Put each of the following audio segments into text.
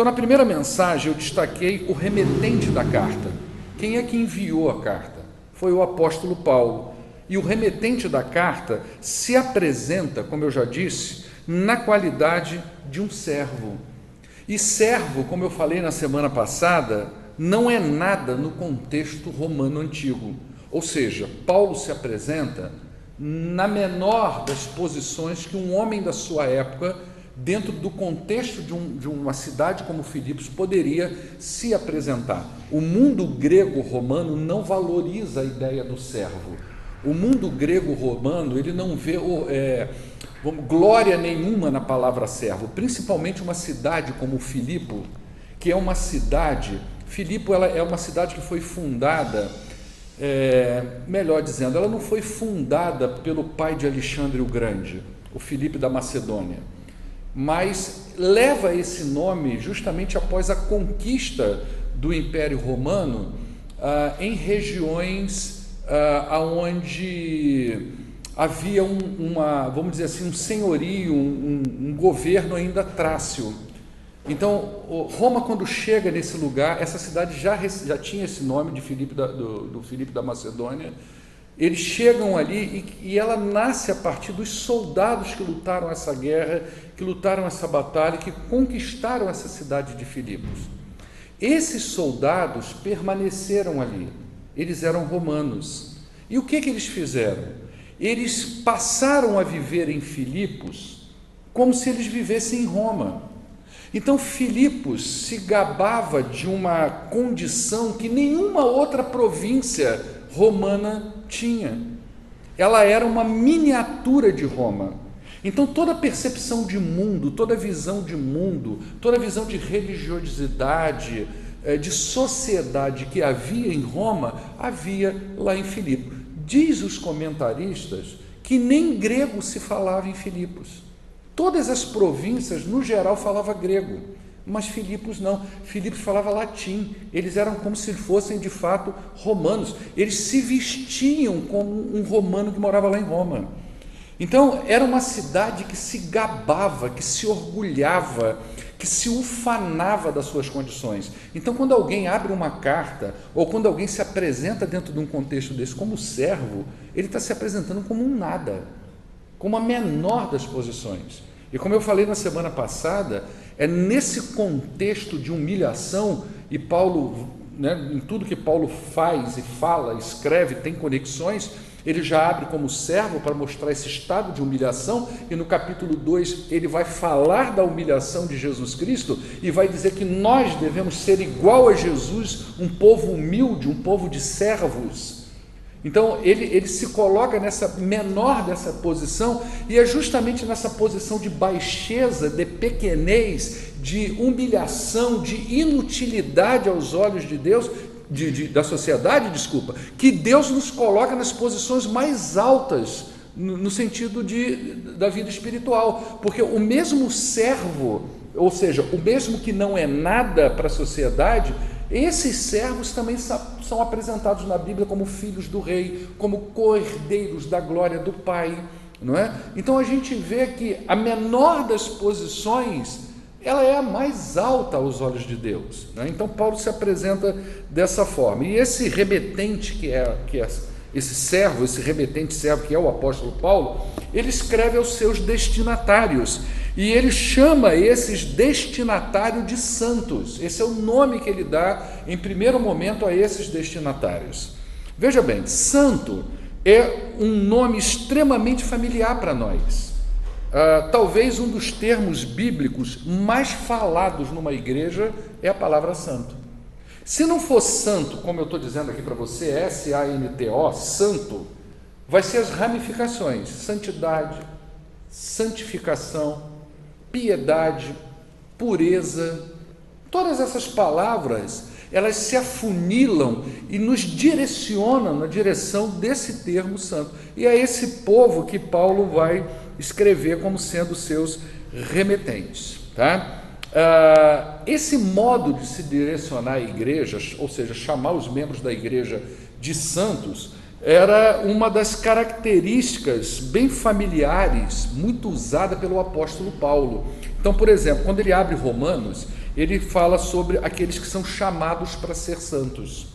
Então, na primeira mensagem, eu destaquei o remetente da carta. Quem é que enviou a carta? Foi o apóstolo Paulo. E o remetente da carta se apresenta, como eu já disse, na qualidade de um servo. E servo, como eu falei na semana passada, não é nada no contexto romano antigo. Ou seja, Paulo se apresenta na menor das posições que um homem da sua época dentro do contexto de, um, de, uma cidade como Filipos, poderia se apresentar. O mundo grego-romano não valoriza a ideia do servo. O mundo grego-romano ele não vê é, glória nenhuma na palavra servo, principalmente uma cidade como Filipo, que é uma cidade. Filipo ela é uma cidade que foi fundada, é, melhor dizendo, ela não foi fundada pelo pai de Alexandre o Grande, o Filipe da Macedônia mas leva esse nome justamente após a conquista do Império Romano ah, em regiões ah, onde havia um, uma, vamos dizer assim, um senhorio, um, um, governo ainda trácio. Então, Roma, quando chega nesse lugar, essa cidade já, já tinha esse nome de Filipe da, do, do Filipe da Macedônia, eles chegam ali e, e, ela nasce a partir dos soldados que lutaram essa guerra, que lutaram essa batalha, que conquistaram essa cidade de Filipos. Esses soldados permaneceram ali, eles eram romanos. E o que, que eles fizeram? Eles passaram a viver em Filipos como se eles vivessem em Roma. Então Filipos se gabava de uma condição que nenhuma outra província romana tinha. Ela era uma miniatura de Roma. Então, toda percepção de mundo, toda visão de mundo, toda visão de religiosidade, eh, de sociedade que havia em Roma, havia lá em Filipe. Diz os comentaristas que nem grego se falava em Filipos. Todas as províncias, no geral, falavam grego. Mas Filipos não. Filipos falava latim. Eles eram como se fossem de fato romanos. Eles se vestiam como um romano que morava lá em Roma. Então, era uma cidade que se gabava, que se orgulhava, que se ufanava das suas condições. Então, quando alguém abre uma carta, ou quando alguém se apresenta dentro de um contexto desse como servo, ele está se apresentando como um nada, como a menor das posições. E como eu falei na semana passada, é nesse contexto de humilhação, e Paulo, né, em tudo que Paulo faz e fala, escreve, tem conexões, ele já abre como servo para mostrar esse estado de humilhação, e no capítulo 2 ele vai falar da humilhação de Jesus Cristo e vai dizer que nós devemos ser igual a Jesus, um povo humilde, um povo de servos então ele, ele se coloca nessa menor dessa posição, e é justamente nessa posição de baixeza, de pequenez, de humilhação, de inutilidade aos olhos de Deus, de, de, da sociedade, desculpa, que Deus nos coloca nas posições mais altas no, no sentido de, da vida espiritual, porque o mesmo servo, ou seja, o mesmo que não é nada para a sociedade, esses servos também são apresentados na Bíblia como filhos do rei, como cordeiros da glória do Pai, não é? Então a gente vê que a menor das posições, ela é a mais alta aos olhos de Deus. Né? Então Paulo se apresenta dessa forma. E esse remetente que é, que é esse servo, esse remetente servo que é o apóstolo Paulo, ele escreve aos seus destinatários. E ele chama esses destinatários de santos. Esse é o nome que ele dá em primeiro momento a esses destinatários. Veja bem, santo é um nome extremamente familiar para nós. Uh, talvez um dos termos bíblicos mais falados numa igreja é a palavra santo. Se não for santo, como eu estou dizendo aqui para você, S-A-N-T-O, santo, vai ser as ramificações: santidade, santificação, piedade, pureza. Todas essas palavras, elas se afunilam e nos direcionam na direção desse termo santo. E é esse povo que Paulo vai escrever como sendo seus remetentes. Tá? Ah, esse modo de se direcionar a igrejas, ou seja, chamar os membros da igreja de santos, era uma das características bem familiares, muito usada pelo apóstolo Paulo. Então, por exemplo, quando ele abre Romanos, ele fala sobre aqueles que são chamados para ser santos.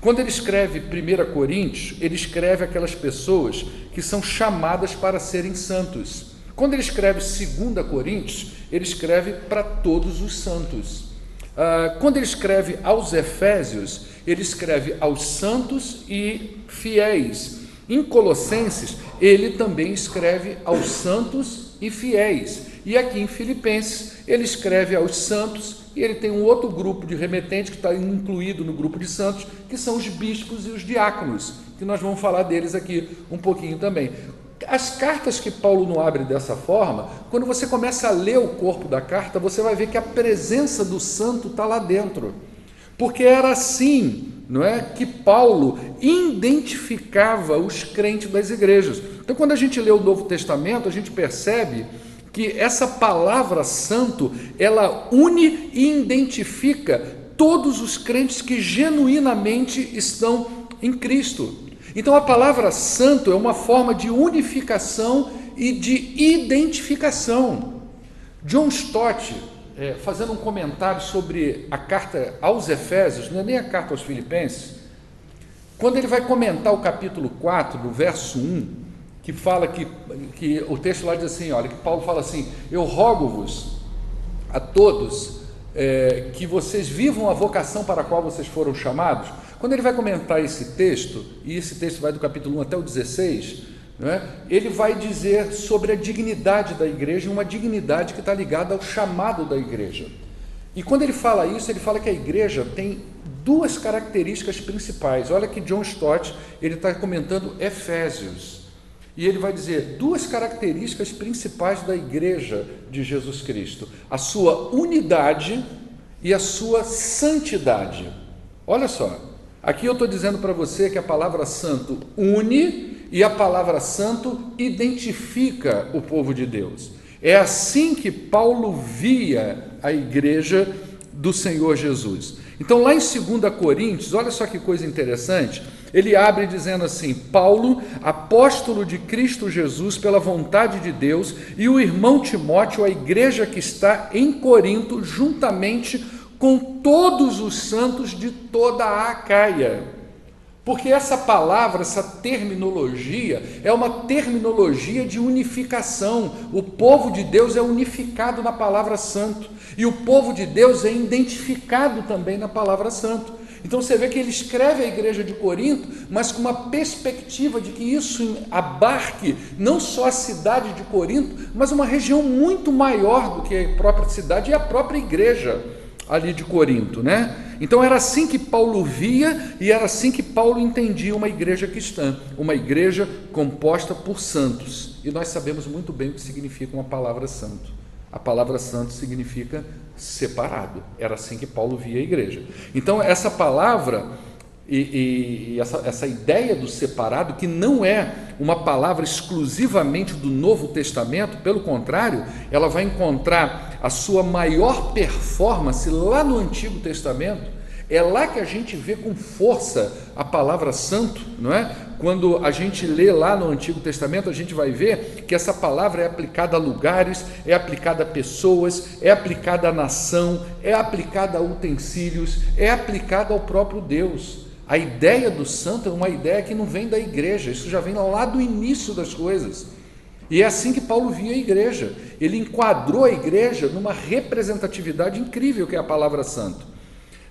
Quando ele escreve 1 Coríntios, ele escreve aquelas pessoas que são chamadas para serem santos. Quando ele escreve 2 Coríntios, ele escreve para todos os santos. Ah, quando ele escreve aos Efésios, ele escreve aos santos e fiéis. Em Colossenses, ele também escreve aos santos e fiéis. E aqui em Filipenses, ele escreve aos santos e ele tem um outro grupo de remetentes que está incluído no grupo de santos, que são os bispos e os diáconos, que nós vamos falar deles aqui um pouquinho também. As cartas que Paulo não abre dessa forma, quando você começa a ler o corpo da carta, você vai ver que a presença do santo está lá dentro. Porque era assim, não é, que Paulo identificava os crentes das igrejas. Então, quando a gente lê o Novo Testamento, a gente percebe que essa palavra santo, ela une e identifica todos os crentes que genuinamente estão em Cristo. Então a palavra santo é uma forma de unificação e de identificação. John Stott, é, fazendo um comentário sobre a carta aos Efésios, não é nem a carta aos Filipenses, quando ele vai comentar o capítulo 4, do verso 1, que fala que, que o texto lá diz assim: olha, que Paulo fala assim: Eu rogo-vos a todos é, que vocês vivam a vocação para a qual vocês foram chamados quando ele vai comentar esse texto, e esse texto vai do capítulo 1 até o 16, é? ele vai dizer sobre a dignidade da igreja, uma dignidade que está ligada ao chamado da igreja. E quando ele fala isso, ele fala que a igreja tem duas características principais. Olha que John Stott ele está comentando Efésios. E ele vai dizer duas características principais da igreja de Jesus Cristo: a sua unidade e a sua santidade. Olha só, Aqui eu estou dizendo para você que a palavra santo une e a palavra santo identifica o povo de Deus. É assim que Paulo via a igreja do Senhor Jesus. Então, lá em 2 Coríntios, olha só que coisa interessante, ele abre dizendo assim: Paulo, apóstolo de Cristo Jesus, pela vontade de Deus, e o irmão Timóteo, a igreja que está em Corinto, juntamente com todos os santos de toda a Acaia. Porque essa palavra, essa terminologia, é uma terminologia de unificação. O povo de Deus é unificado na palavra santo. E o povo de Deus é identificado também na palavra santo. Então você vê que ele escreve a igreja de Corinto, mas com uma perspectiva de que isso abarque não só a cidade de Corinto, mas uma região muito maior do que a própria cidade e a própria igreja ali de Corinto, né? Então era assim que Paulo via e era assim que Paulo entendia uma igreja cristã, uma igreja composta por santos. E nós sabemos muito bem o que significa uma palavra santo. A palavra santo significa separado. Era assim que Paulo via a igreja. Então essa palavra e, e essa, essa ideia do separado, que não é uma palavra exclusivamente do Novo Testamento, pelo contrário, ela vai encontrar a sua maior performance lá no Antigo Testamento. É lá que a gente vê com força a palavra santo, não é? Quando a gente lê lá no Antigo Testamento, a gente vai ver que essa palavra é aplicada a lugares, é aplicada a pessoas, é aplicada à nação, é aplicada a utensílios, é aplicada ao próprio Deus. A ideia do santo é uma ideia que não vem da igreja, isso já vem lá do início das coisas. E é assim que Paulo via a igreja. Ele enquadrou a igreja numa representatividade incrível que é a palavra santo.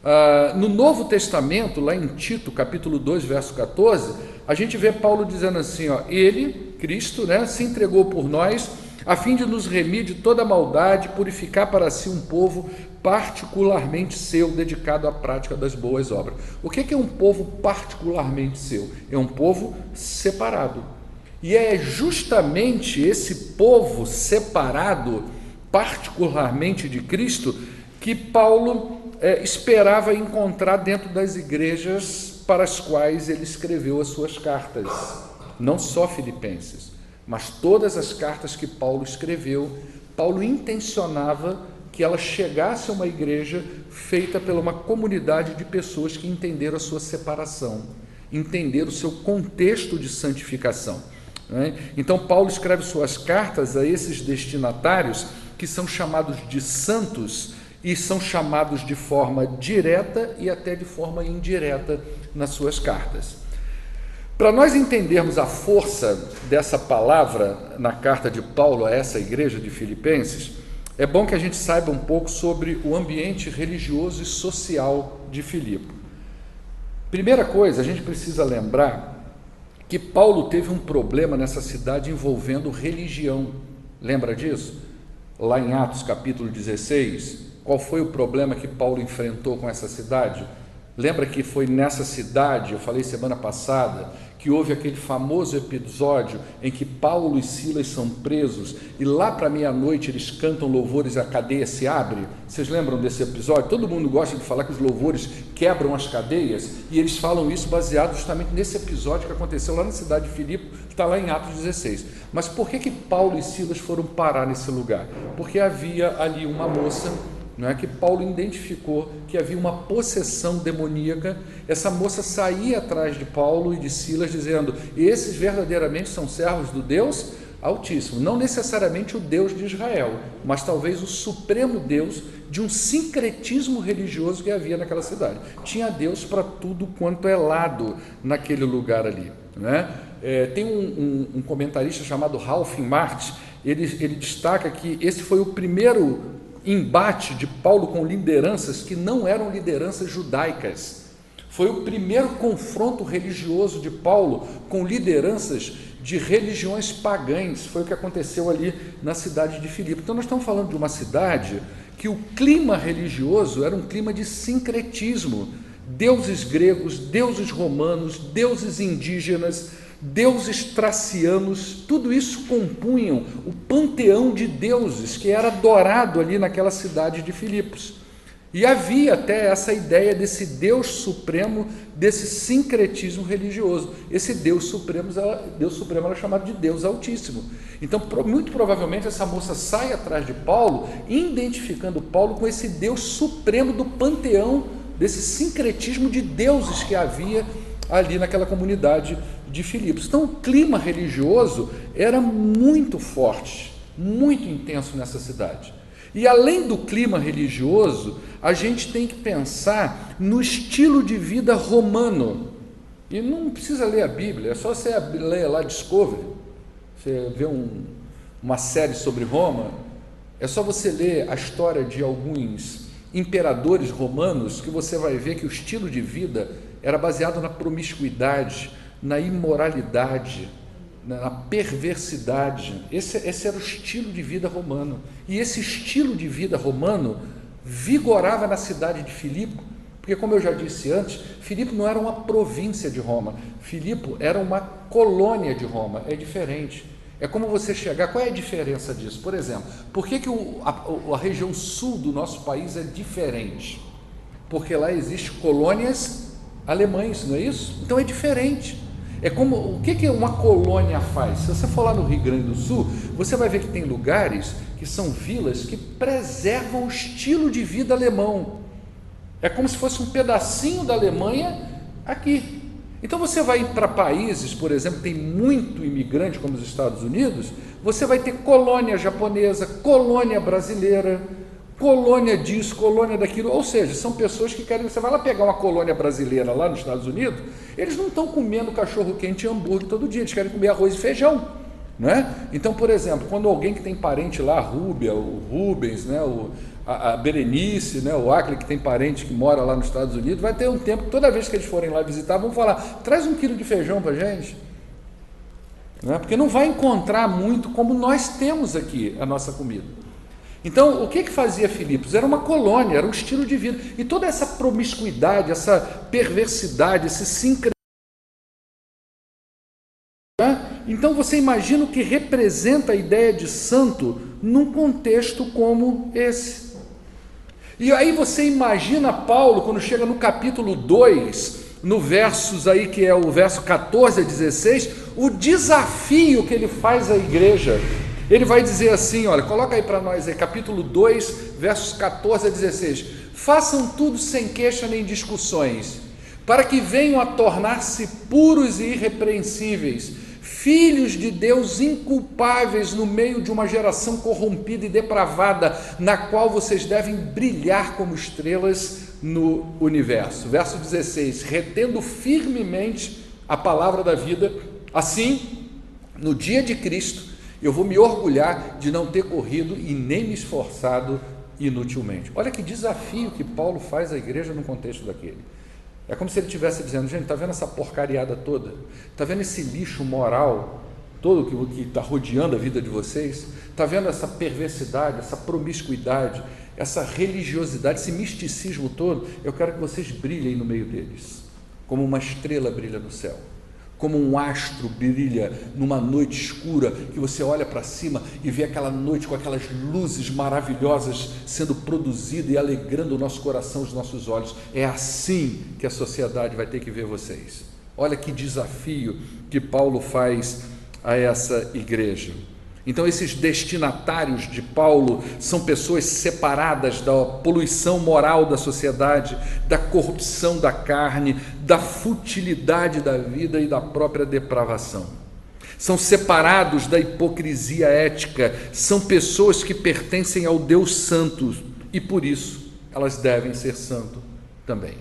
Ah, no Novo Testamento, lá em Tito, capítulo 2, verso 14, a gente vê Paulo dizendo assim: ó, Ele, Cristo, né, se entregou por nós a fim de nos remir de toda maldade, purificar para si um povo particularmente seu, dedicado à prática das boas obras. O que é um povo particularmente seu? É um povo separado. E é justamente esse povo separado, particularmente de Cristo, que Paulo é, esperava encontrar dentro das igrejas para as quais ele escreveu as suas cartas, não só Filipenses. Mas todas as cartas que Paulo escreveu, Paulo intencionava que ela chegasse a uma igreja feita pela uma comunidade de pessoas que entenderam a sua separação, entenderam o seu contexto de santificação. É? Então, Paulo escreve suas cartas a esses destinatários que são chamados de santos e são chamados de forma direta e até de forma indireta nas suas cartas. Para nós entendermos a força dessa palavra na carta de Paulo a essa igreja de Filipenses, é bom que a gente saiba um pouco sobre o ambiente religioso e social de Filipe. Primeira coisa, a gente precisa lembrar que Paulo teve um problema nessa cidade envolvendo religião. Lembra disso? Lá em Atos capítulo 16, qual foi o problema que Paulo enfrentou com essa cidade? Lembra que foi nessa cidade, eu falei semana passada, que houve aquele famoso episódio em que Paulo e Silas são presos e lá para meia-noite eles cantam louvores e a cadeia se abre. Vocês lembram desse episódio? Todo mundo gosta de falar que os louvores quebram as cadeias e eles falam isso baseado justamente nesse episódio que aconteceu lá na cidade de Filipe, que está lá em Atos 16. Mas por que, que Paulo e Silas foram parar nesse lugar? Porque havia ali uma moça não é que Paulo identificou que havia uma possessão demoníaca. Essa moça saía atrás de Paulo e de Silas dizendo: "Esses verdadeiramente são servos do Deus Altíssimo, não necessariamente o Deus de Israel, mas talvez o supremo Deus de um sincretismo religioso que havia naquela cidade. Tinha Deus para tudo quanto é lado naquele lugar ali. Né? É, tem um, um, um, comentarista chamado Ralph Marx, ele, ele destaca que esse foi o primeiro embate de Paulo com lideranças que não eram lideranças judaicas. Foi o primeiro confronto religioso de Paulo com lideranças de religiões pagãs. Foi o que aconteceu ali na cidade de Filipe. Então, nós estamos falando de uma cidade que o clima religioso era um clima de sincretismo. Deuses gregos, deuses romanos, deuses indígenas, deuses tracianos, tudo isso compunham o panteão de deuses que era adorado ali naquela cidade de Filipos. E havia até essa ideia desse Deus supremo, desse sincretismo religioso. Esse Deus supremo, Deus supremo era chamado de Deus Altíssimo. Então, muito provavelmente, essa moça sai atrás de Paulo, identificando Paulo com esse Deus supremo do panteão, desse sincretismo de deuses que havia ali naquela comunidade de Filipos. Então, o clima religioso era muito forte, muito intenso nessa cidade. E além do clima religioso, a gente tem que pensar no estilo de vida romano. E não precisa ler a Bíblia, é só você ler lá Discovery, você vê um, uma série sobre Roma, é só você ler a história de alguns imperadores romanos que você vai ver que o estilo de vida era baseado na promiscuidade, na imoralidade, na perversidade. Esse, esse era o estilo de vida romano. E esse estilo de vida romano vigorava na cidade de Filipe, porque, como eu já disse antes, Filipe não era uma província de Roma, Filipe era uma colônia de Roma, é diferente. É como você chegar. Qual é a diferença disso? Por exemplo, por que, que o, a, a região sul do nosso país é diferente? Porque lá existem colônias alemães, não é isso? Então é diferente. É como o que, que uma colônia faz? Se você for lá no Rio Grande do Sul, você vai ver que tem lugares que são vilas que preservam o estilo de vida alemão. É como se fosse um pedacinho da Alemanha aqui. Então você vai para países, por exemplo, tem muito imigrante como os Estados Unidos, você vai ter colônia japonesa, colônia brasileira, colônia disso, colônia daquilo, ou seja, são pessoas que querem. Você vai lá pegar uma colônia brasileira lá nos Estados Unidos, eles não estão comendo cachorro quente e hambúrguer todo dia, eles querem comer arroz e feijão. Não é? Então, por exemplo, quando alguém que tem parente lá, Rúbia, o Rubens, né, o, a, a Berenice, né, o Acre, que tem parente que mora lá nos Estados Unidos, vai ter um tempo, toda vez que eles forem lá visitar, vão falar: traz um quilo de feijão para gente. Não é? Porque não vai encontrar muito como nós temos aqui a nossa comida. Então, o que, que fazia Filipos? Era uma colônia, era um estilo de vida. E toda essa promiscuidade, essa perversidade, esse sincretismo. Então, você imagina o que representa a ideia de santo num contexto como esse. E aí você imagina Paulo, quando chega no capítulo 2, no versos aí que é o verso 14 a 16, o desafio que ele faz à igreja ele vai dizer assim, olha, coloca aí para nós aí, capítulo 2, versos 14 a 16. Façam tudo sem queixa nem discussões, para que venham a tornar-se puros e irrepreensíveis, filhos de Deus inculpáveis no meio de uma geração corrompida e depravada, na qual vocês devem brilhar como estrelas no universo. Verso 16: retendo firmemente a palavra da vida, assim, no dia de Cristo, eu vou me orgulhar de não ter corrido e nem me esforçado inutilmente. Olha que desafio que Paulo faz à igreja no contexto daquele. É como se ele estivesse dizendo, gente, está vendo essa porcariada toda? Está vendo esse lixo moral todo que está rodeando a vida de vocês? Está vendo essa perversidade, essa promiscuidade, essa religiosidade, esse misticismo todo? Eu quero que vocês brilhem no meio deles, como uma estrela brilha no céu como um astro brilha numa noite escura, que você olha para cima e vê aquela noite com aquelas luzes maravilhosas sendo produzida e alegrando o nosso coração, os nossos olhos. É assim que a sociedade vai ter que ver vocês. Olha que desafio que Paulo faz a essa igreja. Então, esses destinatários de Paulo são pessoas separadas da poluição moral da sociedade, da corrupção da carne, da futilidade da vida e da própria depravação. São separados da hipocrisia ética, são pessoas que pertencem ao Deus Santo e por isso elas devem ser santo também.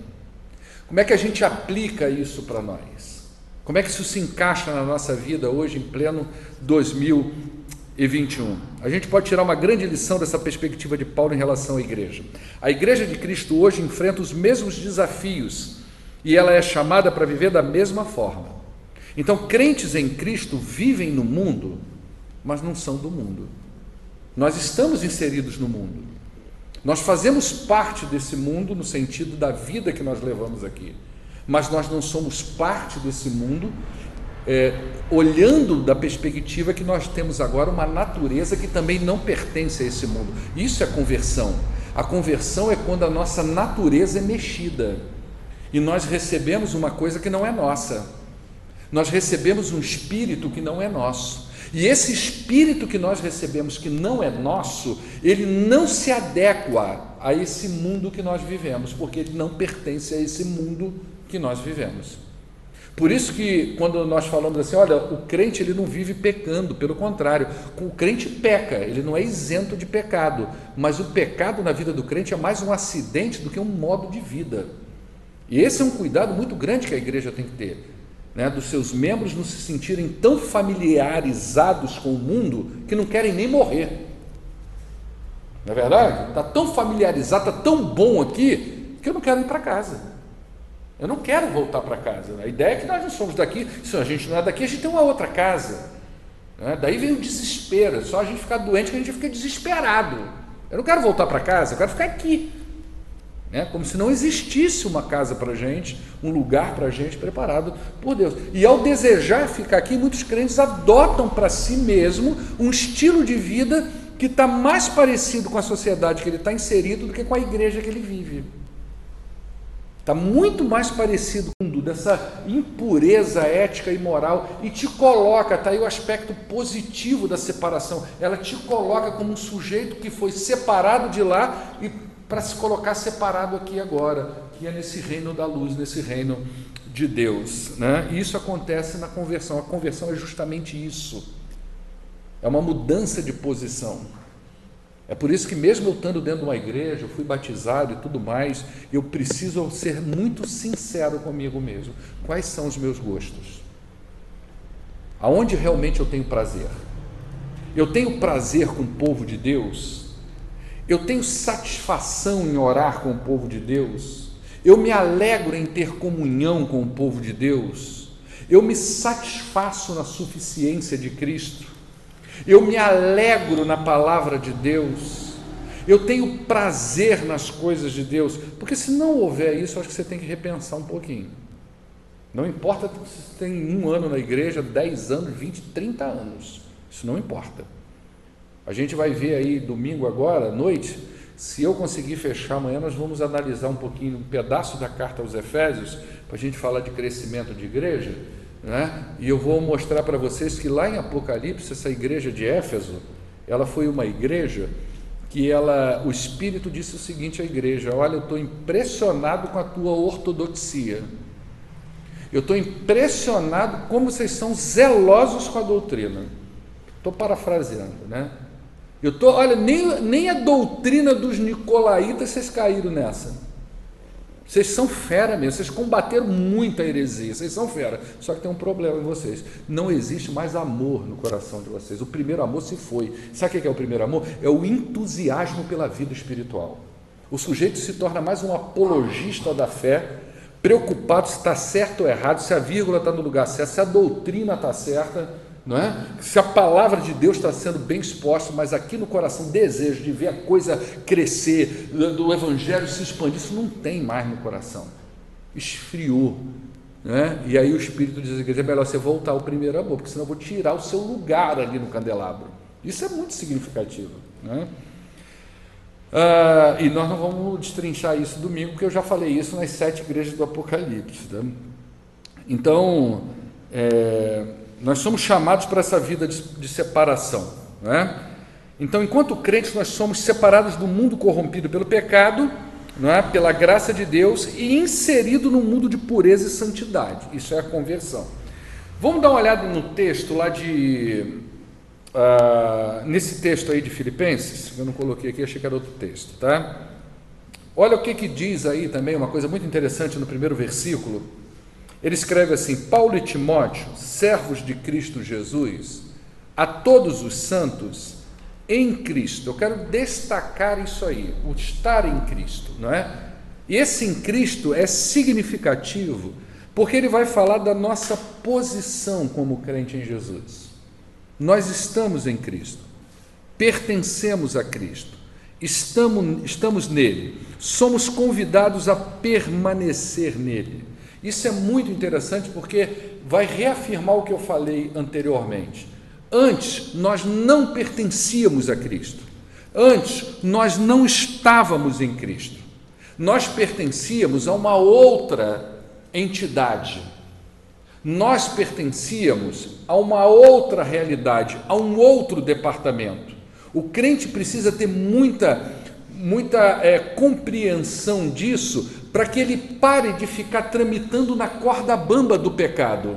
Como é que a gente aplica isso para nós? Como é que isso se encaixa na nossa vida hoje, em pleno 2020? E 21. A gente pode tirar uma grande lição dessa perspectiva de Paulo em relação à igreja. A igreja de Cristo hoje enfrenta os mesmos desafios e ela é chamada para viver da mesma forma. Então, crentes em Cristo vivem no mundo, mas não são do mundo. Nós estamos inseridos no mundo. Nós fazemos parte desse mundo no sentido da vida que nós levamos aqui, mas nós não somos parte desse mundo é, olhando da perspectiva que nós temos agora uma natureza que também não pertence a esse mundo. Isso é conversão. A conversão é quando a nossa natureza é mexida e nós recebemos uma coisa que não é nossa. Nós recebemos um espírito que não é nosso. E esse espírito que nós recebemos, que não é nosso, ele não se adequa a esse mundo que nós vivemos, porque ele não pertence a esse mundo que nós vivemos. Por isso que quando nós falamos assim, olha, o crente ele não vive pecando, pelo contrário, o crente peca, ele não é isento de pecado, mas o pecado na vida do crente é mais um acidente do que um modo de vida. E esse é um cuidado muito grande que a igreja tem que ter, né, dos seus membros não se sentirem tão familiarizados com o mundo que não querem nem morrer. Não é verdade? Está tão familiarizado, está tão bom aqui, que eu não quero ir para casa. Eu não quero voltar para casa. A ideia é que nós não somos daqui. Se a gente não é daqui, a gente tem uma outra casa. Né? Daí vem o desespero. É só a gente ficar doente que a gente fica desesperado. Eu não quero voltar para casa, eu quero ficar aqui. Né? Como se não existisse uma casa para gente, um lugar para gente preparado por Deus. E ao desejar ficar aqui, muitos crentes adotam para si mesmo um estilo de vida que está mais parecido com a sociedade que ele está inserido do que com a igreja que ele vive. Está muito mais parecido com dessa impureza ética e moral e te coloca, está aí o aspecto positivo da separação. Ela te coloca como um sujeito que foi separado de lá e para se colocar separado aqui agora, que é nesse reino da luz, nesse reino de Deus. Né? E isso acontece na conversão. A conversão é justamente isso. É uma mudança de posição. É por isso que, mesmo eu estando dentro de uma igreja, eu fui batizado e tudo mais, eu preciso ser muito sincero comigo mesmo. Quais são os meus gostos? Aonde realmente eu tenho prazer? Eu tenho prazer com o povo de Deus? Eu tenho satisfação em orar com o povo de Deus? Eu me alegro em ter comunhão com o povo de Deus? Eu me satisfaço na suficiência de Cristo? Eu me alegro na palavra de Deus, eu tenho prazer nas coisas de Deus, porque se não houver isso, acho que você tem que repensar um pouquinho. Não importa se você tem um ano na igreja, dez anos, vinte, trinta anos, isso não importa. A gente vai ver aí domingo agora, à noite, se eu conseguir fechar amanhã, nós vamos analisar um pouquinho, um pedaço da carta aos Efésios, para a gente falar de crescimento de igreja. Né? E eu vou mostrar para vocês que lá em Apocalipse, essa igreja de Éfeso, ela foi uma igreja que ela, o Espírito disse o seguinte à igreja: Olha, eu estou impressionado com a tua ortodoxia. Eu estou impressionado como vocês são zelosos com a doutrina. Estou parafraseando, né? Eu tô, olha, nem, nem a doutrina dos nicolaítas vocês caíram nessa. Vocês são fera mesmo, vocês combateram muito a heresia, vocês são fera. Só que tem um problema em vocês: não existe mais amor no coração de vocês. O primeiro amor se foi. Sabe o que é o primeiro amor? É o entusiasmo pela vida espiritual. O sujeito se torna mais um apologista da fé, preocupado se está certo ou errado, se a vírgula está no lugar certo, se a doutrina está certa não é? Se a palavra de Deus está sendo bem exposta, mas aqui no coração desejo de ver a coisa crescer, do evangelho se expandir, isso não tem mais no coração. Esfriou. Né? E aí o Espírito diz que é melhor você voltar ao primeiro amor, porque senão eu vou tirar o seu lugar ali no candelabro. Isso é muito significativo. Né? Ah, e nós não vamos destrinchar isso domingo, porque eu já falei isso nas sete igrejas do Apocalipse. Né? Então, é, nós somos chamados para essa vida de, de separação. Não é? Então, enquanto crentes, nós somos separados do mundo corrompido pelo pecado, não é? pela graça de Deus, e inserido no mundo de pureza e santidade. Isso é a conversão. Vamos dar uma olhada no texto lá de. Uh, nesse texto aí de Filipenses, eu não coloquei aqui, achei que era outro texto, tá? Olha o que, que diz aí também, uma coisa muito interessante no primeiro versículo. Ele escreve assim: Paulo e Timóteo, servos de Cristo Jesus, a todos os santos em Cristo. Eu quero destacar isso aí, o estar em Cristo, não é? E esse em Cristo é significativo, porque ele vai falar da nossa posição como crente em Jesus. Nós estamos em Cristo, pertencemos a Cristo, estamos, estamos nele, somos convidados a permanecer nele. Isso é muito interessante porque vai reafirmar o que eu falei anteriormente. Antes, nós não pertencíamos a Cristo. Antes, nós não estávamos em Cristo. Nós pertencíamos a uma outra entidade. Nós pertencíamos a uma outra realidade, a um outro departamento. O crente precisa ter muita, muita é, compreensão disso para que ele pare de ficar tramitando na corda bamba do pecado.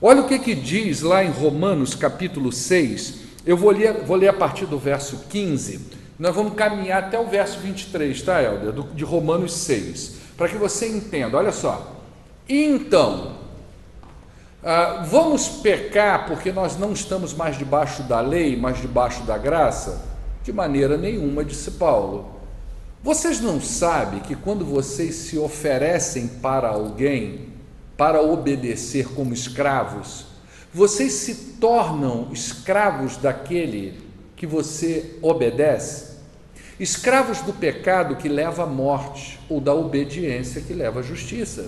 Olha o que, que diz lá em Romanos capítulo 6, eu vou ler, vou ler a partir do verso 15, nós vamos caminhar até o verso 23, tá, Helder? De Romanos 6, para que você entenda, olha só. Então, ah, vamos pecar porque nós não estamos mais debaixo da lei, mas debaixo da graça? De maneira nenhuma, disse Paulo. Vocês não sabem que quando vocês se oferecem para alguém para obedecer como escravos, vocês se tornam escravos daquele que você obedece? Escravos do pecado que leva à morte ou da obediência que leva à justiça.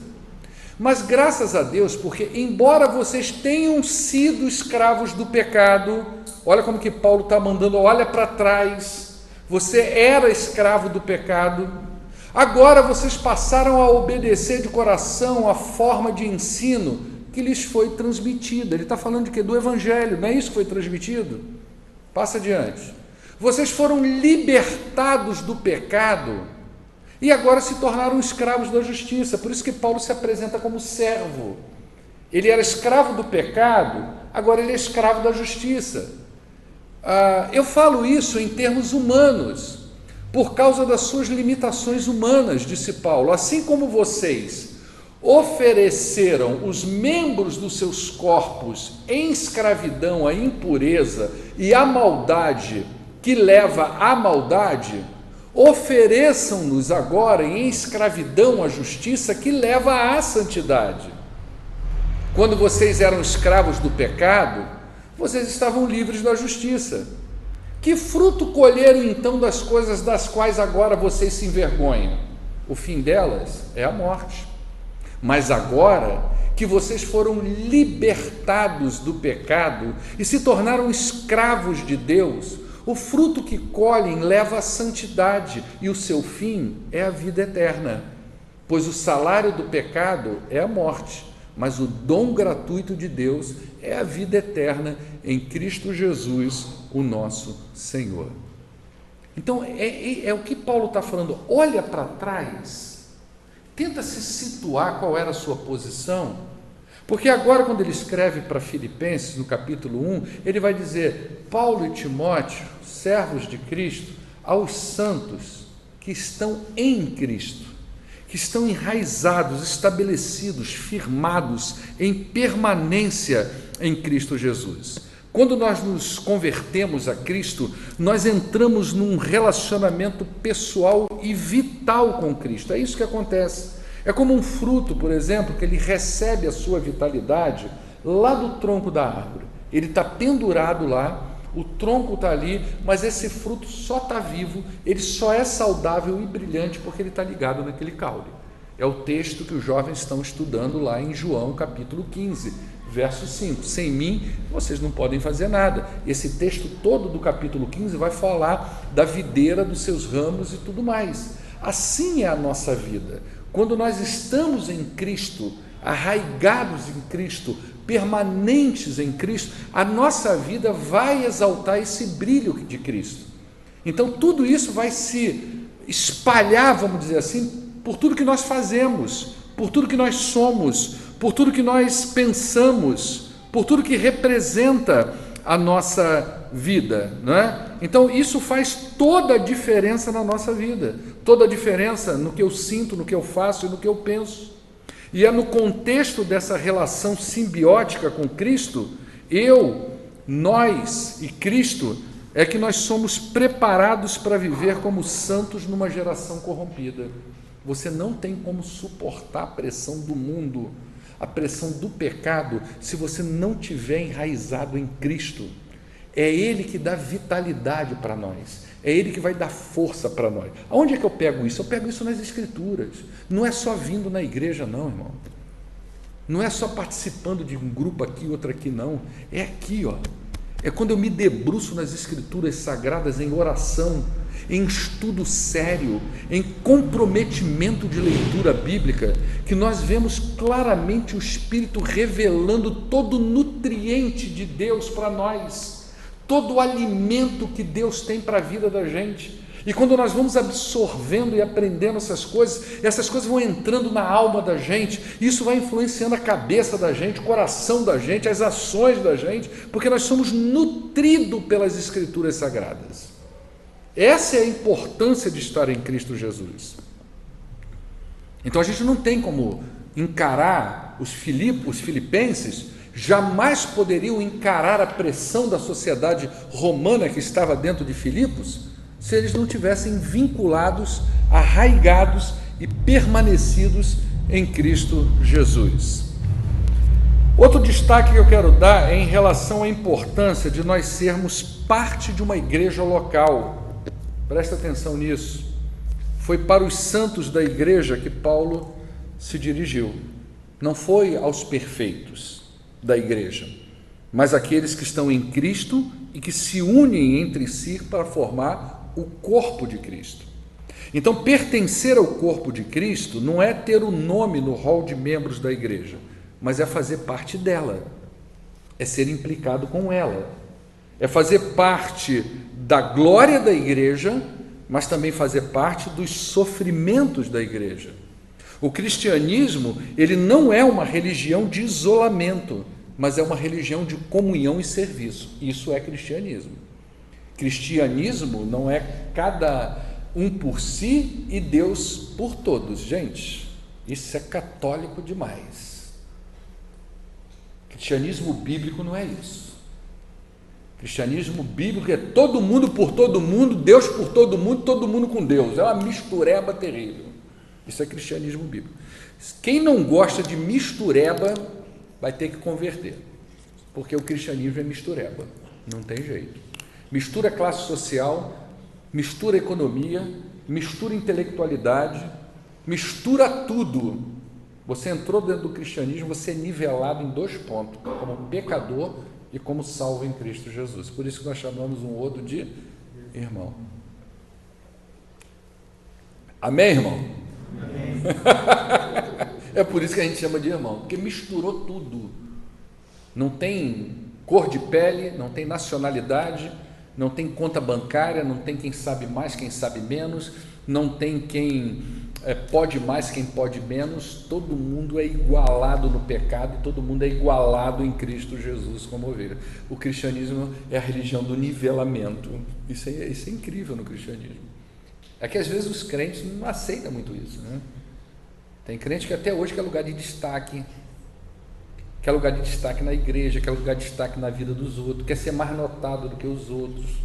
Mas graças a Deus, porque embora vocês tenham sido escravos do pecado, olha como que Paulo está mandando, olha para trás, você era escravo do pecado, agora vocês passaram a obedecer de coração a forma de ensino que lhes foi transmitida. Ele está falando de quê? Do Evangelho, não é isso que foi transmitido? Passa adiante. Vocês foram libertados do pecado e agora se tornaram escravos da justiça. Por isso que Paulo se apresenta como servo. Ele era escravo do pecado, agora ele é escravo da justiça. Ah, eu falo isso em termos humanos, por causa das suas limitações humanas, disse Paulo. Assim como vocês ofereceram os membros dos seus corpos em escravidão à impureza e à maldade que leva à maldade, ofereçam-nos agora em escravidão à justiça que leva à santidade. Quando vocês eram escravos do pecado, vocês estavam livres da justiça. Que fruto colheram então das coisas das quais agora vocês se envergonham? O fim delas é a morte. Mas agora que vocês foram libertados do pecado e se tornaram escravos de Deus, o fruto que colhem leva à santidade e o seu fim é a vida eterna. Pois o salário do pecado é a morte, mas o dom gratuito de Deus é a vida eterna em Cristo Jesus, o nosso Senhor. Então, é, é, é o que Paulo está falando. Olha para trás Tenta se situar qual era a sua posição. Porque agora, quando ele escreve para Filipenses, no capítulo 1, ele vai dizer: Paulo e Timóteo, servos de Cristo, aos santos que estão em Cristo, que estão enraizados, estabelecidos, firmados em permanência em Cristo Jesus. Quando nós nos convertemos a Cristo, nós entramos num relacionamento pessoal e vital com Cristo. É isso que acontece. É como um fruto, por exemplo, que ele recebe a sua vitalidade lá do tronco da árvore. Ele está pendurado lá, o tronco está ali, mas esse fruto só está vivo, ele só é saudável e brilhante porque ele está ligado naquele caule. É o texto que os jovens estão estudando lá em João capítulo 15 verso 5: Sem mim vocês não podem fazer nada. Esse texto todo do capítulo 15 vai falar da videira, dos seus ramos e tudo mais. Assim é a nossa vida. Quando nós estamos em Cristo, arraigados em Cristo, permanentes em Cristo, a nossa vida vai exaltar esse brilho de Cristo. Então, tudo isso vai se espalhar, vamos dizer assim, por tudo que nós fazemos, por tudo que nós somos, por tudo que nós pensamos, por tudo que representa a nossa vida, não é? Então isso faz toda a diferença na nossa vida, toda a diferença no que eu sinto, no que eu faço e no que eu penso. E é no contexto dessa relação simbiótica com Cristo, eu, nós e Cristo, é que nós somos preparados para viver como santos numa geração corrompida. Você não tem como suportar a pressão do mundo a pressão do pecado se você não tiver enraizado em Cristo. É Ele que dá vitalidade para nós, é Ele que vai dar força para nós. Aonde é que eu pego isso? Eu pego isso nas Escrituras. Não é só vindo na igreja, não, irmão. Não é só participando de um grupo aqui, outro aqui, não. É aqui, ó. É quando eu me debruço nas Escrituras sagradas em oração em estudo sério, em comprometimento de leitura bíblica, que nós vemos claramente o Espírito revelando todo o nutriente de Deus para nós, todo o alimento que Deus tem para a vida da gente. E quando nós vamos absorvendo e aprendendo essas coisas, essas coisas vão entrando na alma da gente, isso vai influenciando a cabeça da gente, o coração da gente, as ações da gente, porque nós somos nutridos pelas Escrituras Sagradas. Essa é a importância de estar em Cristo Jesus. Então a gente não tem como encarar os, Filip, os filipenses, jamais poderiam encarar a pressão da sociedade romana que estava dentro de Filipos, se eles não tivessem vinculados, arraigados e permanecidos em Cristo Jesus. Outro destaque que eu quero dar é em relação à importância de nós sermos parte de uma igreja local. Presta atenção nisso. Foi para os santos da igreja que Paulo se dirigiu. Não foi aos perfeitos da igreja, mas aqueles que estão em Cristo e que se unem entre si para formar o corpo de Cristo. Então, pertencer ao corpo de Cristo não é ter o um nome no rol de membros da igreja, mas é fazer parte dela, é ser implicado com ela, é fazer parte da glória da igreja, mas também fazer parte dos sofrimentos da igreja. O cristianismo, ele não é uma religião de isolamento, mas é uma religião de comunhão e serviço. Isso é cristianismo. Cristianismo não é cada um por si e Deus por todos. Gente, isso é católico demais. Cristianismo bíblico não é isso. Cristianismo bíblico é todo mundo por todo mundo, Deus por todo mundo, todo mundo com Deus. É uma mistureba terrível. Isso é cristianismo bíblico. Quem não gosta de mistureba vai ter que converter, porque o cristianismo é mistureba, não tem jeito. Mistura classe social, mistura economia, mistura intelectualidade, mistura tudo. Você entrou dentro do cristianismo, você é nivelado em dois pontos, como pecador e como salvo em Cristo Jesus. Por isso que nós chamamos um outro de irmão. Amém, irmão? Amém. é por isso que a gente chama de irmão, porque misturou tudo. Não tem cor de pele, não tem nacionalidade, não tem conta bancária, não tem quem sabe mais, quem sabe menos, não tem quem é, pode mais, quem pode menos, todo mundo é igualado no pecado, todo mundo é igualado em Cristo Jesus como ovelha. O cristianismo é a religião do nivelamento. Isso é, isso é incrível no cristianismo. É que às vezes os crentes não aceitam muito isso. Né? Tem crente que até hoje quer lugar de destaque, quer lugar de destaque na igreja, quer lugar de destaque na vida dos outros, quer ser mais notado do que os outros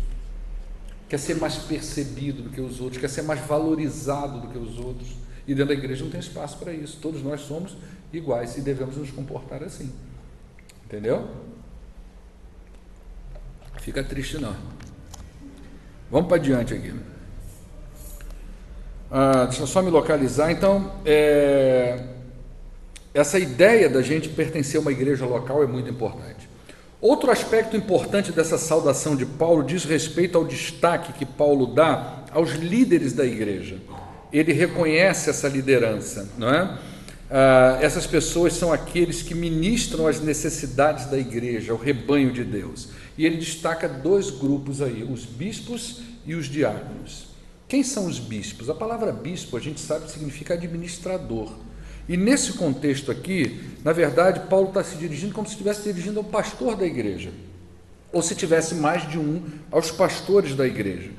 quer ser mais percebido do que os outros, quer ser mais valorizado do que os outros. E dentro da igreja não tem espaço para isso. Todos nós somos iguais e devemos nos comportar assim. Entendeu? Fica triste não. Vamos para adiante aqui. Ah, deixa eu só me localizar. Então, é, essa ideia da gente pertencer a uma igreja local é muito importante. Outro aspecto importante dessa saudação de Paulo diz respeito ao destaque que Paulo dá aos líderes da igreja. Ele reconhece essa liderança, não é? Ah, essas pessoas são aqueles que ministram as necessidades da igreja, o rebanho de Deus. E ele destaca dois grupos aí, os bispos e os diáconos. Quem são os bispos? A palavra bispo a gente sabe significa administrador. E nesse contexto aqui, na verdade, Paulo está se dirigindo como se estivesse dirigindo ao pastor da igreja, ou se tivesse mais de um, aos pastores da igreja.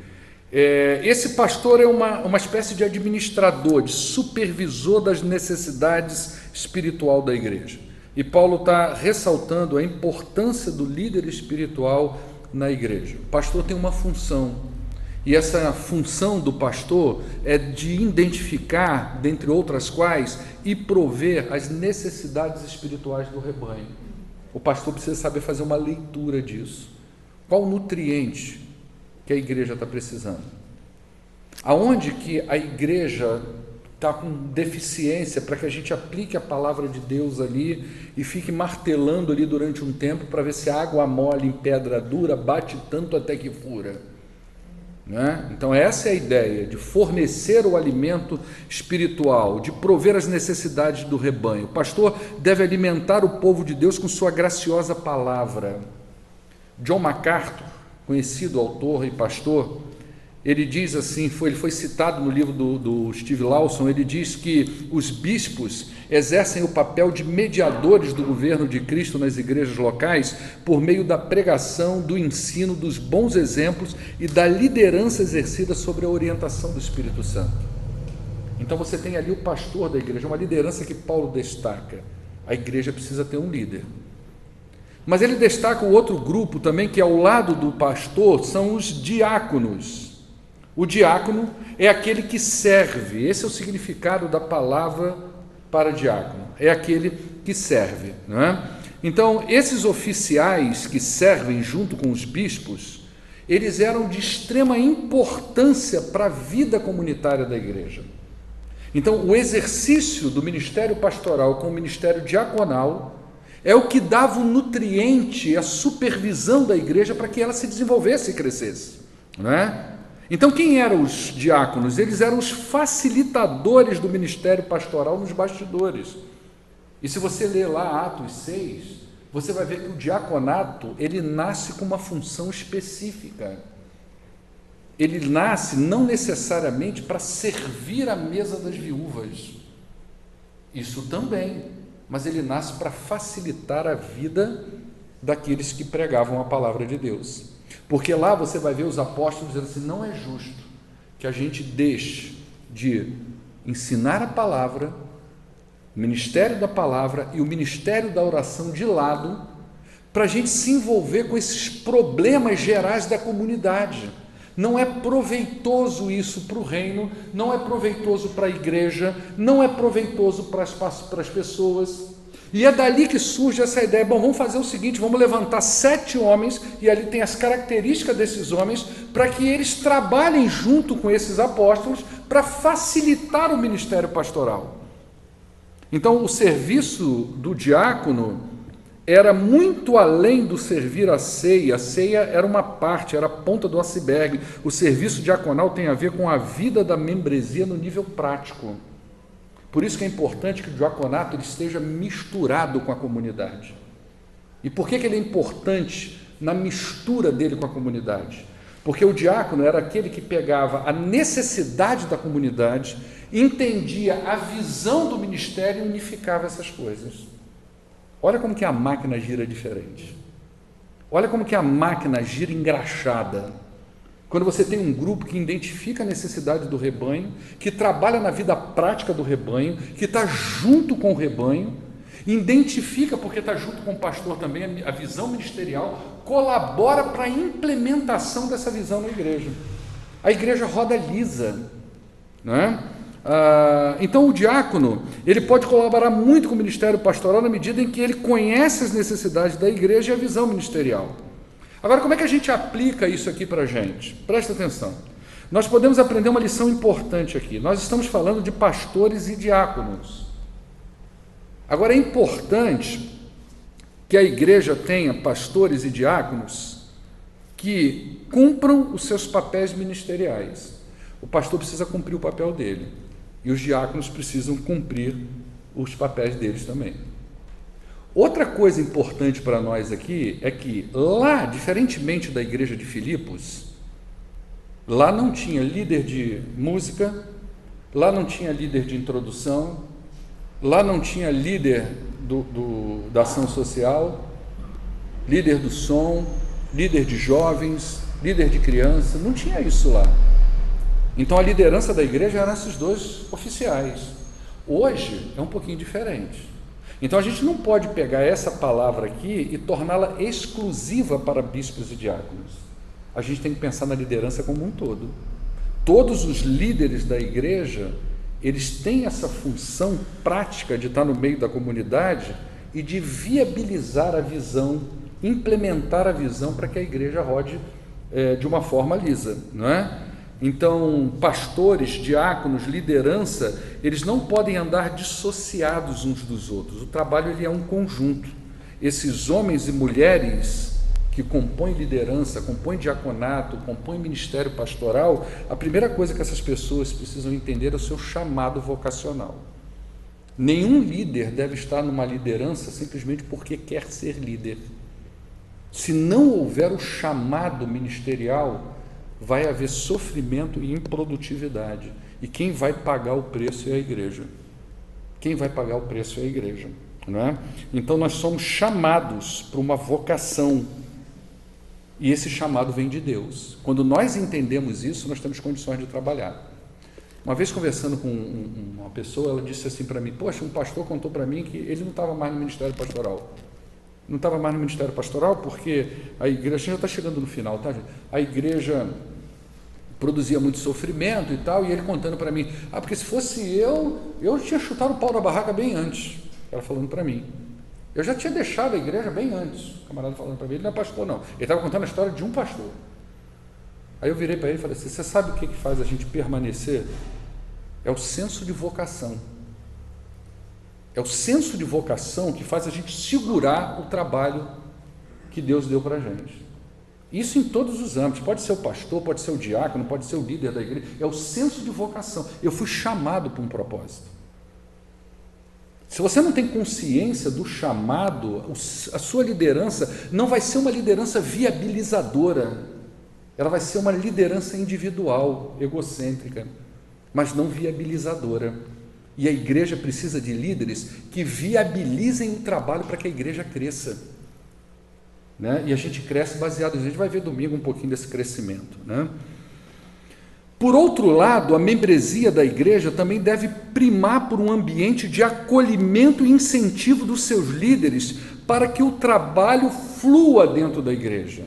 É, esse pastor é uma, uma espécie de administrador, de supervisor das necessidades espiritual da igreja. E Paulo está ressaltando a importância do líder espiritual na igreja. O pastor tem uma função, e essa função do pastor é de identificar, dentre outras quais, e prover as necessidades espirituais do rebanho. O pastor precisa saber fazer uma leitura disso. Qual nutriente que a igreja está precisando? Aonde que a igreja está com deficiência para que a gente aplique a palavra de Deus ali e fique martelando ali durante um tempo para ver se a água mole em pedra dura bate tanto até que fura. Né? Então, essa é a ideia de fornecer o alimento espiritual, de prover as necessidades do rebanho. O pastor deve alimentar o povo de Deus com sua graciosa palavra. John MacArthur, conhecido autor e pastor, ele diz assim, foi, ele foi citado no livro do, do Steve Lawson, ele diz que os bispos exercem o papel de mediadores do governo de Cristo nas igrejas locais por meio da pregação, do ensino, dos bons exemplos e da liderança exercida sobre a orientação do Espírito Santo. Então você tem ali o pastor da igreja, uma liderança que Paulo destaca. A igreja precisa ter um líder. Mas ele destaca o outro grupo também, que ao lado do pastor são os diáconos. O diácono é aquele que serve, esse é o significado da palavra para diácono, é aquele que serve. Não é? Então, esses oficiais que servem junto com os bispos, eles eram de extrema importância para a vida comunitária da igreja. Então, o exercício do ministério pastoral com o ministério diaconal é o que dava o nutriente, a supervisão da igreja para que ela se desenvolvesse e crescesse. Não é? Então, quem eram os diáconos? Eles eram os facilitadores do ministério pastoral nos bastidores. E se você ler lá Atos 6, você vai ver que o diaconato, ele nasce com uma função específica. Ele nasce não necessariamente para servir a mesa das viúvas. Isso também, mas ele nasce para facilitar a vida daqueles que pregavam a palavra de Deus. Porque lá você vai ver os apóstolos dizendo assim: não é justo que a gente deixe de ensinar a palavra, o ministério da palavra e o ministério da oração de lado, para a gente se envolver com esses problemas gerais da comunidade. Não é proveitoso isso para o reino, não é proveitoso para a igreja, não é proveitoso para as, para as pessoas. E é dali que surge essa ideia: bom, vamos fazer o seguinte, vamos levantar sete homens, e ali tem as características desses homens, para que eles trabalhem junto com esses apóstolos para facilitar o ministério pastoral. Então, o serviço do diácono era muito além do servir a ceia. A ceia era uma parte, era a ponta do iceberg. O serviço diaconal tem a ver com a vida da membresia no nível prático. Por isso que é importante que o diaconato ele esteja misturado com a comunidade. E por que, que ele é importante na mistura dele com a comunidade? Porque o diácono era aquele que pegava a necessidade da comunidade entendia a visão do ministério e unificava essas coisas. Olha como que a máquina gira diferente. Olha como que a máquina gira engraxada. Quando você tem um grupo que identifica a necessidade do rebanho, que trabalha na vida prática do rebanho, que está junto com o rebanho, identifica, porque está junto com o pastor também, a visão ministerial, colabora para a implementação dessa visão na igreja. A igreja roda lisa, não é? Ah, então o diácono ele pode colaborar muito com o ministério pastoral na medida em que ele conhece as necessidades da igreja e a visão ministerial. Agora, como é que a gente aplica isso aqui para a gente? Presta atenção. Nós podemos aprender uma lição importante aqui. Nós estamos falando de pastores e diáconos. Agora, é importante que a igreja tenha pastores e diáconos que cumpram os seus papéis ministeriais. O pastor precisa cumprir o papel dele e os diáconos precisam cumprir os papéis deles também. Outra coisa importante para nós aqui é que lá, diferentemente da igreja de Filipos, lá não tinha líder de música, lá não tinha líder de introdução, lá não tinha líder do, do, da ação social, líder do som, líder de jovens, líder de criança, não tinha isso lá. Então a liderança da igreja eram esses dois oficiais. Hoje é um pouquinho diferente. Então a gente não pode pegar essa palavra aqui e torná-la exclusiva para bispos e diáconos. A gente tem que pensar na liderança como um todo. Todos os líderes da igreja, eles têm essa função prática de estar no meio da comunidade e de viabilizar a visão, implementar a visão para que a igreja rode é, de uma forma lisa, não é? Então, pastores, diáconos, liderança, eles não podem andar dissociados uns dos outros. O trabalho ele é um conjunto. Esses homens e mulheres que compõem liderança, compõem diaconato, compõem ministério pastoral, a primeira coisa que essas pessoas precisam entender é o seu chamado vocacional. Nenhum líder deve estar numa liderança simplesmente porque quer ser líder. Se não houver o chamado ministerial, vai haver sofrimento e improdutividade. E quem vai pagar o preço é a igreja. Quem vai pagar o preço é a igreja. Não é? Então nós somos chamados para uma vocação. E esse chamado vem de Deus. Quando nós entendemos isso, nós temos condições de trabalhar. Uma vez conversando com uma pessoa, ela disse assim para mim: Poxa, um pastor contou para mim que ele não estava mais no ministério pastoral. Não estava mais no ministério pastoral porque a igreja já está chegando no final, tá? A igreja produzia muito sofrimento e tal, e ele contando para mim, ah, porque se fosse eu, eu tinha chutado o pau da barraca bem antes. Ela falando para mim. Eu já tinha deixado a igreja bem antes. O camarada falando para mim, ele não é pastor, não. Ele estava contando a história de um pastor. Aí eu virei para ele e falei assim: você sabe o que, que faz a gente permanecer? É o senso de vocação. É o senso de vocação que faz a gente segurar o trabalho que Deus deu para a gente. Isso em todos os âmbitos. Pode ser o pastor, pode ser o diácono, pode ser o líder da igreja. É o senso de vocação. Eu fui chamado para um propósito. Se você não tem consciência do chamado, a sua liderança não vai ser uma liderança viabilizadora. Ela vai ser uma liderança individual, egocêntrica, mas não viabilizadora. E a igreja precisa de líderes que viabilizem o trabalho para que a igreja cresça. Né? E a gente cresce baseado, a gente vai ver domingo um pouquinho desse crescimento. Né? Por outro lado, a membresia da igreja também deve primar por um ambiente de acolhimento e incentivo dos seus líderes para que o trabalho flua dentro da igreja.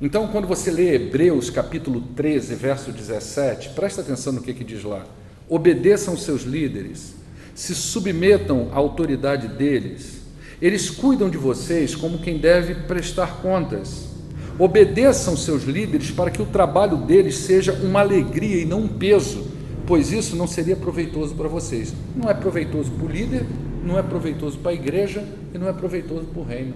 Então, quando você lê Hebreus capítulo 13, verso 17, presta atenção no que, que diz lá. Obedeçam seus líderes, se submetam à autoridade deles, eles cuidam de vocês como quem deve prestar contas. Obedeçam seus líderes para que o trabalho deles seja uma alegria e não um peso, pois isso não seria proveitoso para vocês. Não é proveitoso para o líder, não é proveitoso para a igreja e não é proveitoso para o reino.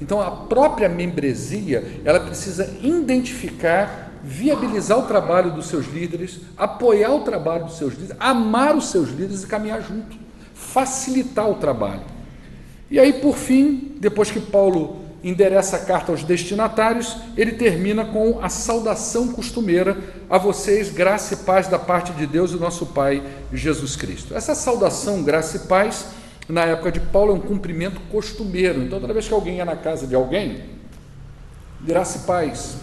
Então a própria membresia, ela precisa identificar, viabilizar o trabalho dos seus líderes, apoiar o trabalho dos seus líderes, amar os seus líderes e caminhar junto, facilitar o trabalho. E aí, por fim, depois que Paulo endereça a carta aos destinatários, ele termina com a saudação costumeira a vocês, graça e paz da parte de Deus e nosso Pai Jesus Cristo. Essa saudação, graça e paz, na época de Paulo, é um cumprimento costumeiro. Então, toda vez que alguém ia na casa de alguém, graça e paz.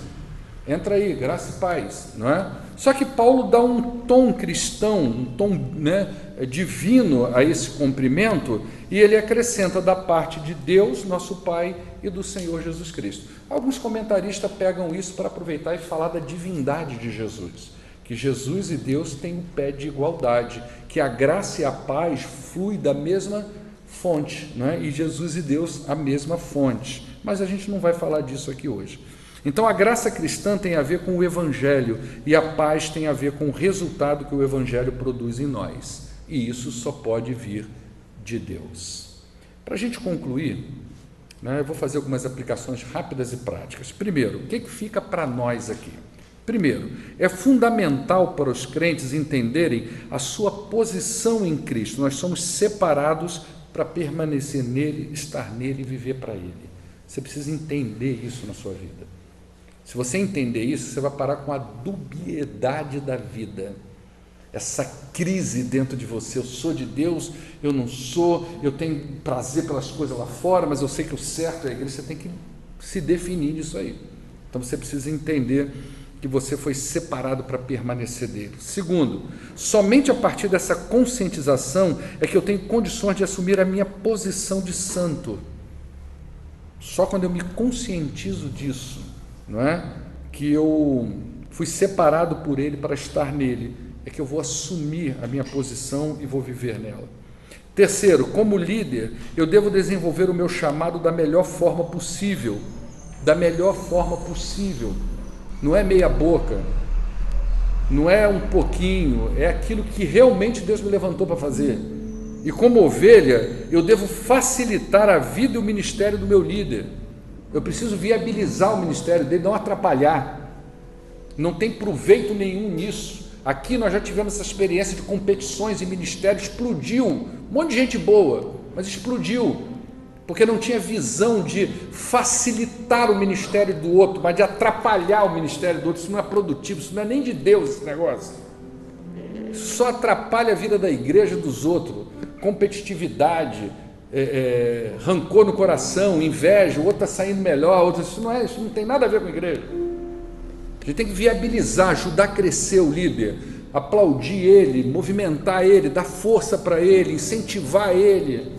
Entra aí, graça e paz, não é? Só que Paulo dá um tom cristão, um tom né, divino a esse cumprimento, e ele acrescenta da parte de Deus, nosso Pai, e do Senhor Jesus Cristo. Alguns comentaristas pegam isso para aproveitar e falar da divindade de Jesus, que Jesus e Deus têm um pé de igualdade, que a graça e a paz fluem da mesma fonte, é? e Jesus e Deus a mesma fonte. Mas a gente não vai falar disso aqui hoje. Então a graça cristã tem a ver com o Evangelho e a paz tem a ver com o resultado que o Evangelho produz em nós. E isso só pode vir de Deus. Para a gente concluir, né, eu vou fazer algumas aplicações rápidas e práticas. Primeiro, o que, que fica para nós aqui? Primeiro, é fundamental para os crentes entenderem a sua posição em Cristo. Nós somos separados para permanecer nele, estar nele e viver para ele. Você precisa entender isso na sua vida. Se você entender isso, você vai parar com a dubiedade da vida. Essa crise dentro de você, eu sou de Deus, eu não sou, eu tenho prazer pelas coisas lá fora, mas eu sei que o certo é a igreja, você tem que se definir nisso aí. Então você precisa entender que você foi separado para permanecer dele. Segundo, somente a partir dessa conscientização é que eu tenho condições de assumir a minha posição de santo. Só quando eu me conscientizo disso não é? Que eu fui separado por ele para estar nele, é que eu vou assumir a minha posição e vou viver nela. Terceiro, como líder, eu devo desenvolver o meu chamado da melhor forma possível, da melhor forma possível. Não é meia boca, não é um pouquinho, é aquilo que realmente Deus me levantou para fazer. E como ovelha, eu devo facilitar a vida e o ministério do meu líder. Eu preciso viabilizar o ministério dele, não atrapalhar. Não tem proveito nenhum nisso. Aqui nós já tivemos essa experiência de competições e ministério, explodiu. Um monte de gente boa, mas explodiu. Porque não tinha visão de facilitar o ministério do outro, mas de atrapalhar o ministério do outro. Isso não é produtivo, isso não é nem de Deus esse negócio. só atrapalha a vida da igreja dos outros. Competitividade, é, é, rancor no coração, inveja, o outro está saindo melhor, outro, isso não é, isso não tem nada a ver com a igreja. Gente tem que viabilizar, ajudar a crescer o líder, aplaudir ele, movimentar ele, dar força para ele, incentivar ele.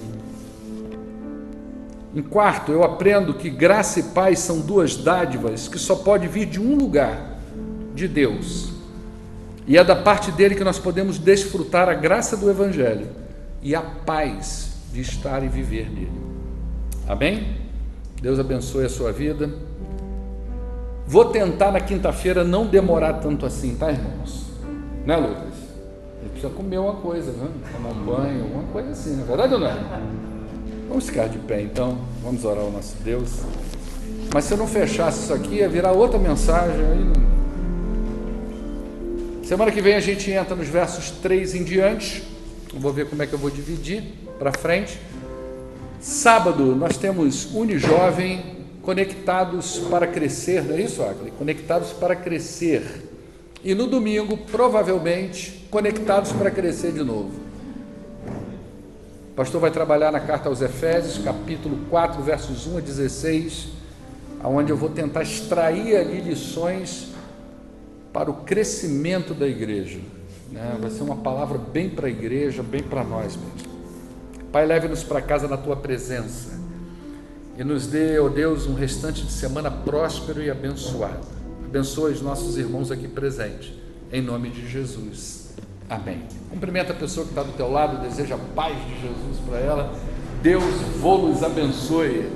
Em quarto, eu aprendo que graça e paz são duas dádivas que só pode vir de um lugar, de Deus. E é da parte dele que nós podemos desfrutar a graça do Evangelho e a paz de estar e viver nele. Amém? Deus abençoe a sua vida. Vou tentar na quinta-feira não demorar tanto assim, tá, irmãos? Né, Lucas? Ele precisa comer uma coisa, né? Tomar um banho, alguma coisa assim, não é verdade ou não? Vamos ficar de pé então, vamos orar ao nosso Deus. Mas se eu não fechasse isso aqui, ia virar outra mensagem. Aí... Semana que vem a gente entra nos versos 3 em diante. Vou ver como é que eu vou dividir para frente. Sábado nós temos Unijovem conectados para crescer, não é isso, Acre? Conectados para crescer. E no domingo, provavelmente, conectados para crescer de novo. O pastor vai trabalhar na carta aos Efésios, capítulo 4, versos 1 a 16, aonde eu vou tentar extrair ali lições para o crescimento da igreja. Né? Vai ser uma palavra bem para a igreja, bem para nós mesmo. Pai, leve-nos para casa na tua presença e nos dê, ó oh Deus, um restante de semana próspero e abençoado. Abençoe os nossos irmãos aqui presentes, em nome de Jesus. Amém. Cumprimenta a pessoa que está do teu lado, deseja a paz de Jesus para ela. Deus vos abençoe.